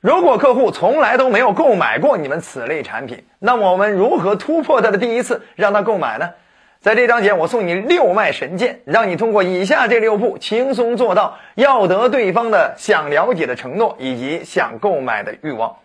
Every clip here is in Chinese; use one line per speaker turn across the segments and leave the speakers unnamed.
如果客户从来都没有购买过你们此类产品，那么我们如何突破他的第一次，让他购买呢？在这章节，我送你六脉神剑，让你通过以下这六步，轻松做到要得对方的想了解的承诺以及想购买的欲望。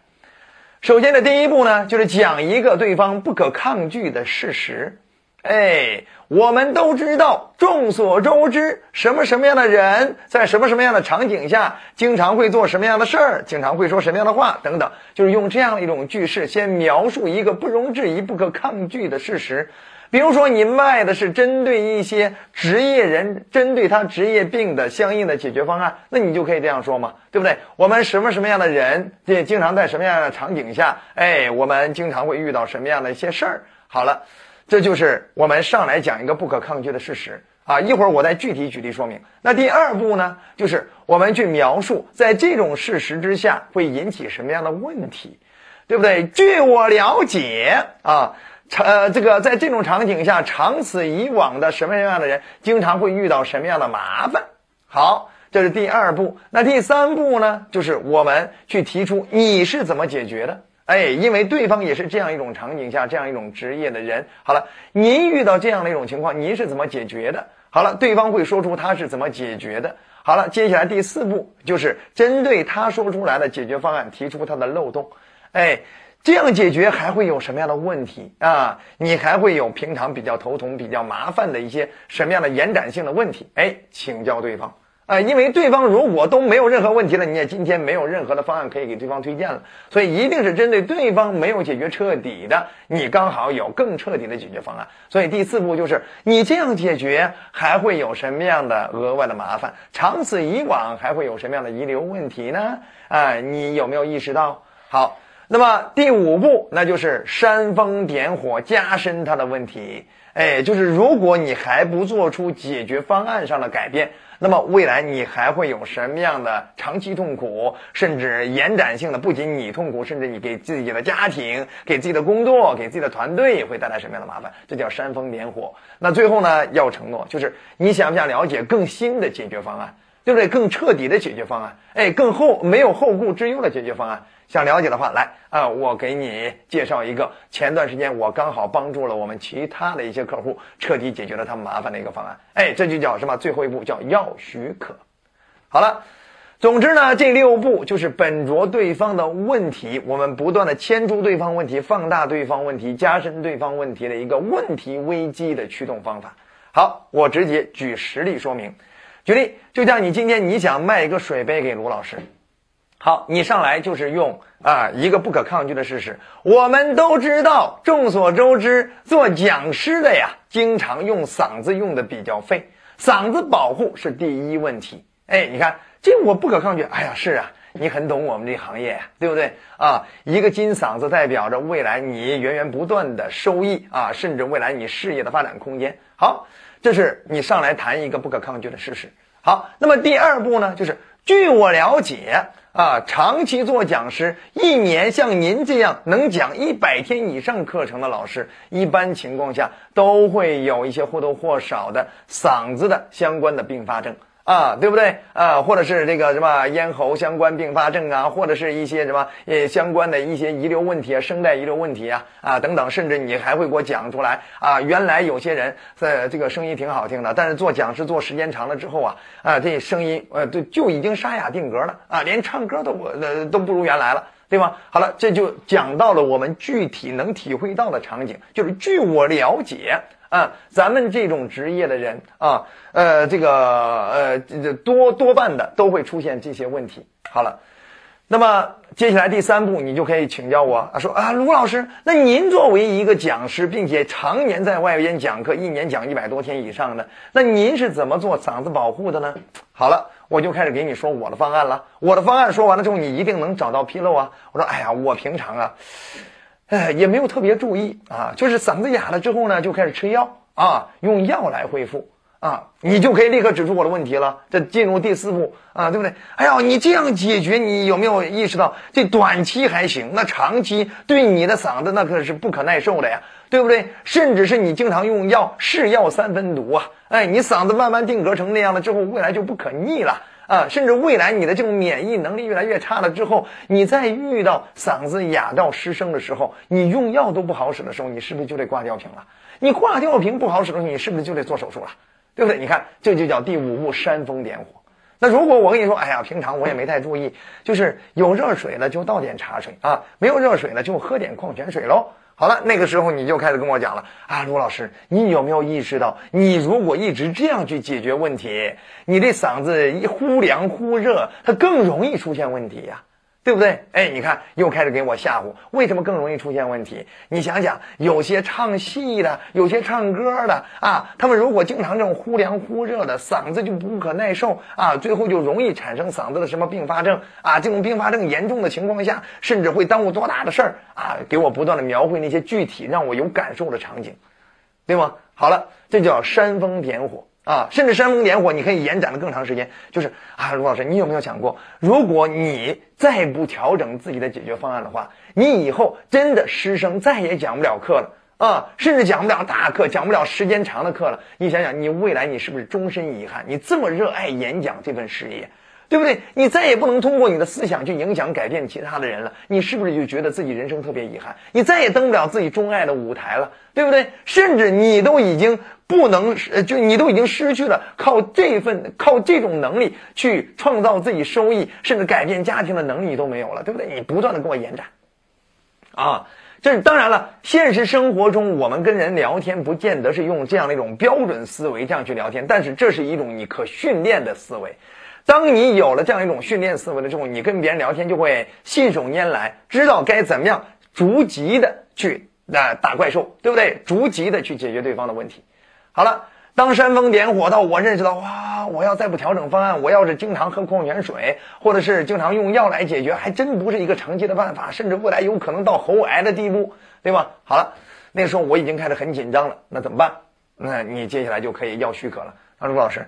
首先的第一步呢，就是讲一个对方不可抗拒的事实。哎，我们都知道，众所周知，什么什么样的人，在什么什么样的场景下，经常会做什么样的事儿，经常会说什么样的话，等等，就是用这样一种句式，先描述一个不容置疑、不可抗拒的事实。比如说，你卖的是针对一些职业人，针对他职业病的相应的解决方案，那你就可以这样说嘛，对不对？我们什么什么样的人，也经常在什么样的场景下，哎，我们经常会遇到什么样的一些事儿。好了，这就是我们上来讲一个不可抗拒的事实啊。一会儿我再具体举例说明。那第二步呢，就是我们去描述在这种事实之下会引起什么样的问题，对不对？据我了解啊。呃，这个在这种场景下，长此以往的什么样的人，经常会遇到什么样的麻烦？好，这是第二步。那第三步呢？就是我们去提出你是怎么解决的？哎，因为对方也是这样一种场景下，这样一种职业的人。好了，您遇到这样的一种情况，您是怎么解决的？好了，对方会说出他是怎么解决的。好了，接下来第四步就是针对他说出来的解决方案，提出他的漏洞。哎。这样解决还会有什么样的问题啊？你还会有平常比较头疼、比较麻烦的一些什么样的延展性的问题？哎，请教对方啊，因为对方如果都没有任何问题了，你也今天没有任何的方案可以给对方推荐了，所以一定是针对对方没有解决彻底的，你刚好有更彻底的解决方案。所以第四步就是你这样解决还会有什么样的额外的麻烦？长此以往还会有什么样的遗留问题呢？啊，你有没有意识到？好。那么第五步，那就是煽风点火，加深他的问题。哎，就是如果你还不做出解决方案上的改变，那么未来你还会有什么样的长期痛苦，甚至延展性的？不仅你痛苦，甚至你给自己的家庭、给自己的工作、给自己的团队会带来什么样的麻烦？这叫煽风点火。那最后呢，要承诺，就是你想不想了解更新的解决方案？对不对？更彻底的解决方案，哎，更后没有后顾之忧的解决方案。想了解的话，来啊，我给你介绍一个。前段时间我刚好帮助了我们其他的一些客户，彻底解决了他们麻烦的一个方案。哎，这就叫什么？最后一步叫要许可。好了，总之呢，这六步就是本着对方的问题，我们不断的牵出对方问题，放大对方问题，加深对方问题的一个问题危机的驱动方法。好，我直接举实例说明。举例，就像你今天你想卖一个水杯给卢老师，好，你上来就是用啊一个不可抗拒的事实，我们都知道，众所周知，做讲师的呀，经常用嗓子用的比较费，嗓子保护是第一问题。哎，你看这我不可抗拒，哎呀，是啊，你很懂我们这行业，对不对啊？一个金嗓子代表着未来你源源不断的收益啊，甚至未来你事业的发展空间。好。这是你上来谈一个不可抗拒的事实。好，那么第二步呢，就是据我了解啊，长期做讲师，一年像您这样能讲一百天以上课程的老师，一般情况下都会有一些或多或少的嗓子的相关的并发症。啊，对不对啊？或者是这个什么咽喉相关并发症啊，或者是一些什么呃相关的一些遗留问题啊，声带遗留问题啊啊等等，甚至你还会给我讲出来啊。原来有些人在这个声音挺好听的，但是做讲师做时间长了之后啊啊，这声音呃就就已经沙哑定格了啊，连唱歌都呃都不如原来了，对吗？好了，这就讲到了我们具体能体会到的场景，就是据我了解。啊，咱们这种职业的人啊，呃，这个呃，这多多半的都会出现这些问题。好了，那么接下来第三步，你就可以请教我啊，说啊，卢老师，那您作为一个讲师，并且常年在外边讲课，一年讲一百多天以上的，那您是怎么做嗓子保护的呢？好了，我就开始给你说我的方案了。我的方案说完了之后，你一定能找到纰漏啊。我说，哎呀，我平常啊。哎，也没有特别注意啊，就是嗓子哑了之后呢，就开始吃药啊，用药来恢复啊，你就可以立刻指出我的问题了。这进入第四步啊，对不对？哎呦，你这样解决，你有没有意识到，这短期还行，那长期对你的嗓子那可是不可耐受的呀，对不对？甚至是你经常用药，是药三分毒啊，哎，你嗓子慢慢定格成那样了之后，未来就不可逆了。啊，甚至未来你的这种免疫能力越来越差了之后，你再遇到嗓子哑到失声的时候，你用药都不好使的时候，你是不是就得挂吊瓶了？你挂吊瓶不好使的时候，你是不是就得做手术了？对不对？你看，这就叫第五步煽风点火。那如果我跟你说，哎呀，平常我也没太注意，就是有热水了就倒点茶水啊，没有热水了就喝点矿泉水喽。好了，那个时候你就开始跟我讲了啊，卢老师，你有没有意识到，你如果一直这样去解决问题，你这嗓子一忽凉忽热，它更容易出现问题呀。对不对？哎，你看，又开始给我吓唬。为什么更容易出现问题？你想想，有些唱戏的，有些唱歌的啊，他们如果经常这种忽凉忽热的，嗓子就不可耐受啊，最后就容易产生嗓子的什么并发症啊。这种并发症严重的情况下，甚至会耽误多大的事儿啊！给我不断的描绘那些具体让我有感受的场景，对吗？好了，这叫煽风点火。啊，甚至煽风点火，你可以延展的更长时间。就是啊，卢老师，你有没有想过，如果你再不调整自己的解决方案的话，你以后真的师生再也讲不了课了啊，甚至讲不了大课，讲不了时间长的课了。你想想，你未来你是不是终身遗憾？你这么热爱演讲这份事业？对不对？你再也不能通过你的思想去影响、改变其他的人了。你是不是就觉得自己人生特别遗憾？你再也登不了自己钟爱的舞台了，对不对？甚至你都已经不能，呃，就你都已经失去了靠这份、靠这种能力去创造自己收益，甚至改变家庭的能力你都没有了，对不对？你不断的跟我延展，啊，这是当然了。现实生活中，我们跟人聊天不见得是用这样的一种标准思维这样去聊天，但是这是一种你可训练的思维。当你有了这样一种训练思维了之后，你跟别人聊天就会信手拈来，知道该怎么样逐级的去啊打怪兽，对不对？逐级的去解决对方的问题。好了，当煽风点火到我认识到，哇，我要再不调整方案，我要是经常喝矿泉水，或者是经常用药来解决，还真不是一个长期的办法，甚至未来有可能到喉癌的地步，对吧？好了，那时候我已经开始很紧张了，那怎么办？那你接下来就可以要许可了，啊，卢老师。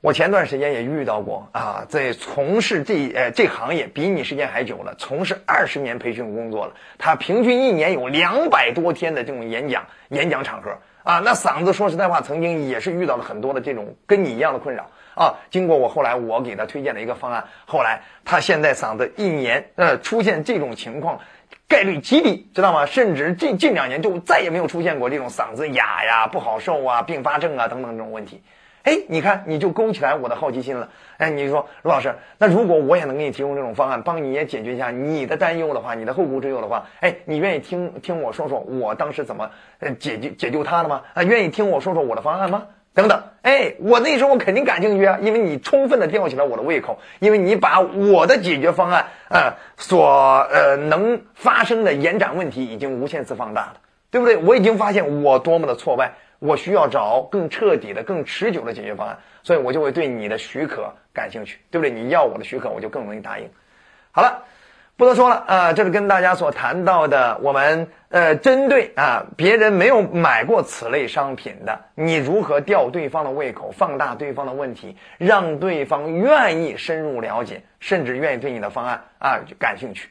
我前段时间也遇到过啊，在从事这呃这行业比你时间还久了，从事二十年培训工作了。他平均一年有两百多天的这种演讲演讲场合啊，那嗓子说实在话，曾经也是遇到了很多的这种跟你一样的困扰啊。经过我后来我给他推荐了一个方案，后来他现在嗓子一年呃出现这种情况概率极低，知道吗？甚至近近两年就再也没有出现过这种嗓子哑呀、不好受啊、并发症啊等等这种问题。哎，你看，你就勾起来我的好奇心了。哎，你说卢老师，那如果我也能给你提供这种方案，帮你也解决一下你的担忧的话，你的后顾之忧的话，哎，你愿意听听我说说我当时怎么呃解决解救他的吗？啊，愿意听我说说我的方案吗？等等，哎，我那时候肯定感兴趣啊，因为你充分的吊起了我的胃口，因为你把我的解决方案啊所呃能发生的延展问题已经无限次放大了，对不对？我已经发现我多么的挫败。我需要找更彻底的、更持久的解决方案，所以我就会对你的许可感兴趣，对不对？你要我的许可，我就更容易答应。好了，不多说了啊，这是跟大家所谈到的，我们呃，针对啊别人没有买过此类商品的，你如何吊对方的胃口，放大对方的问题，让对方愿意深入了解，甚至愿意对你的方案啊感兴趣，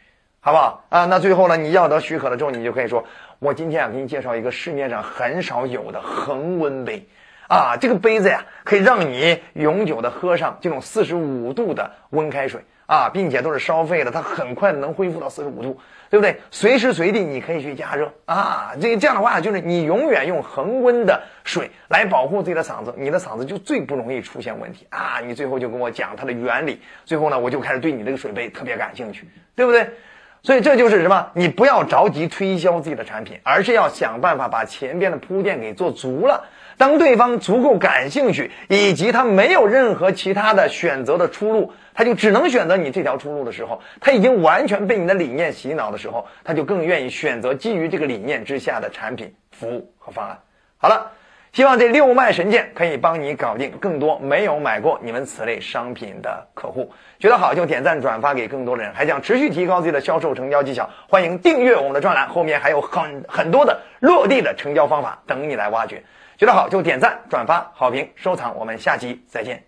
好不好啊？那最后呢，你要得许可了之后，你就可以说。我今天啊，给你介绍一个市面上很少有的恒温杯，啊，这个杯子呀，可以让你永久的喝上这种四十五度的温开水啊，并且都是烧沸的，它很快能恢复到四十五度，对不对？随时随地你可以去加热啊，这这样的话，就是你永远用恒温的水来保护自己的嗓子，你的嗓子就最不容易出现问题啊。你最后就跟我讲它的原理，最后呢，我就开始对你这个水杯特别感兴趣，对不对？所以这就是什么？你不要着急推销自己的产品，而是要想办法把前边的铺垫给做足了。当对方足够感兴趣，以及他没有任何其他的选择的出路，他就只能选择你这条出路的时候，他已经完全被你的理念洗脑的时候，他就更愿意选择基于这个理念之下的产品、服务和方案。好了。希望这六脉神剑可以帮你搞定更多没有买过你们此类商品的客户，觉得好就点赞转发给更多的人，还想持续提高自己的销售成交技巧，欢迎订阅我们的专栏，后面还有很很多的落地的成交方法等你来挖掘。觉得好就点赞转发好评收藏，我们下期再见。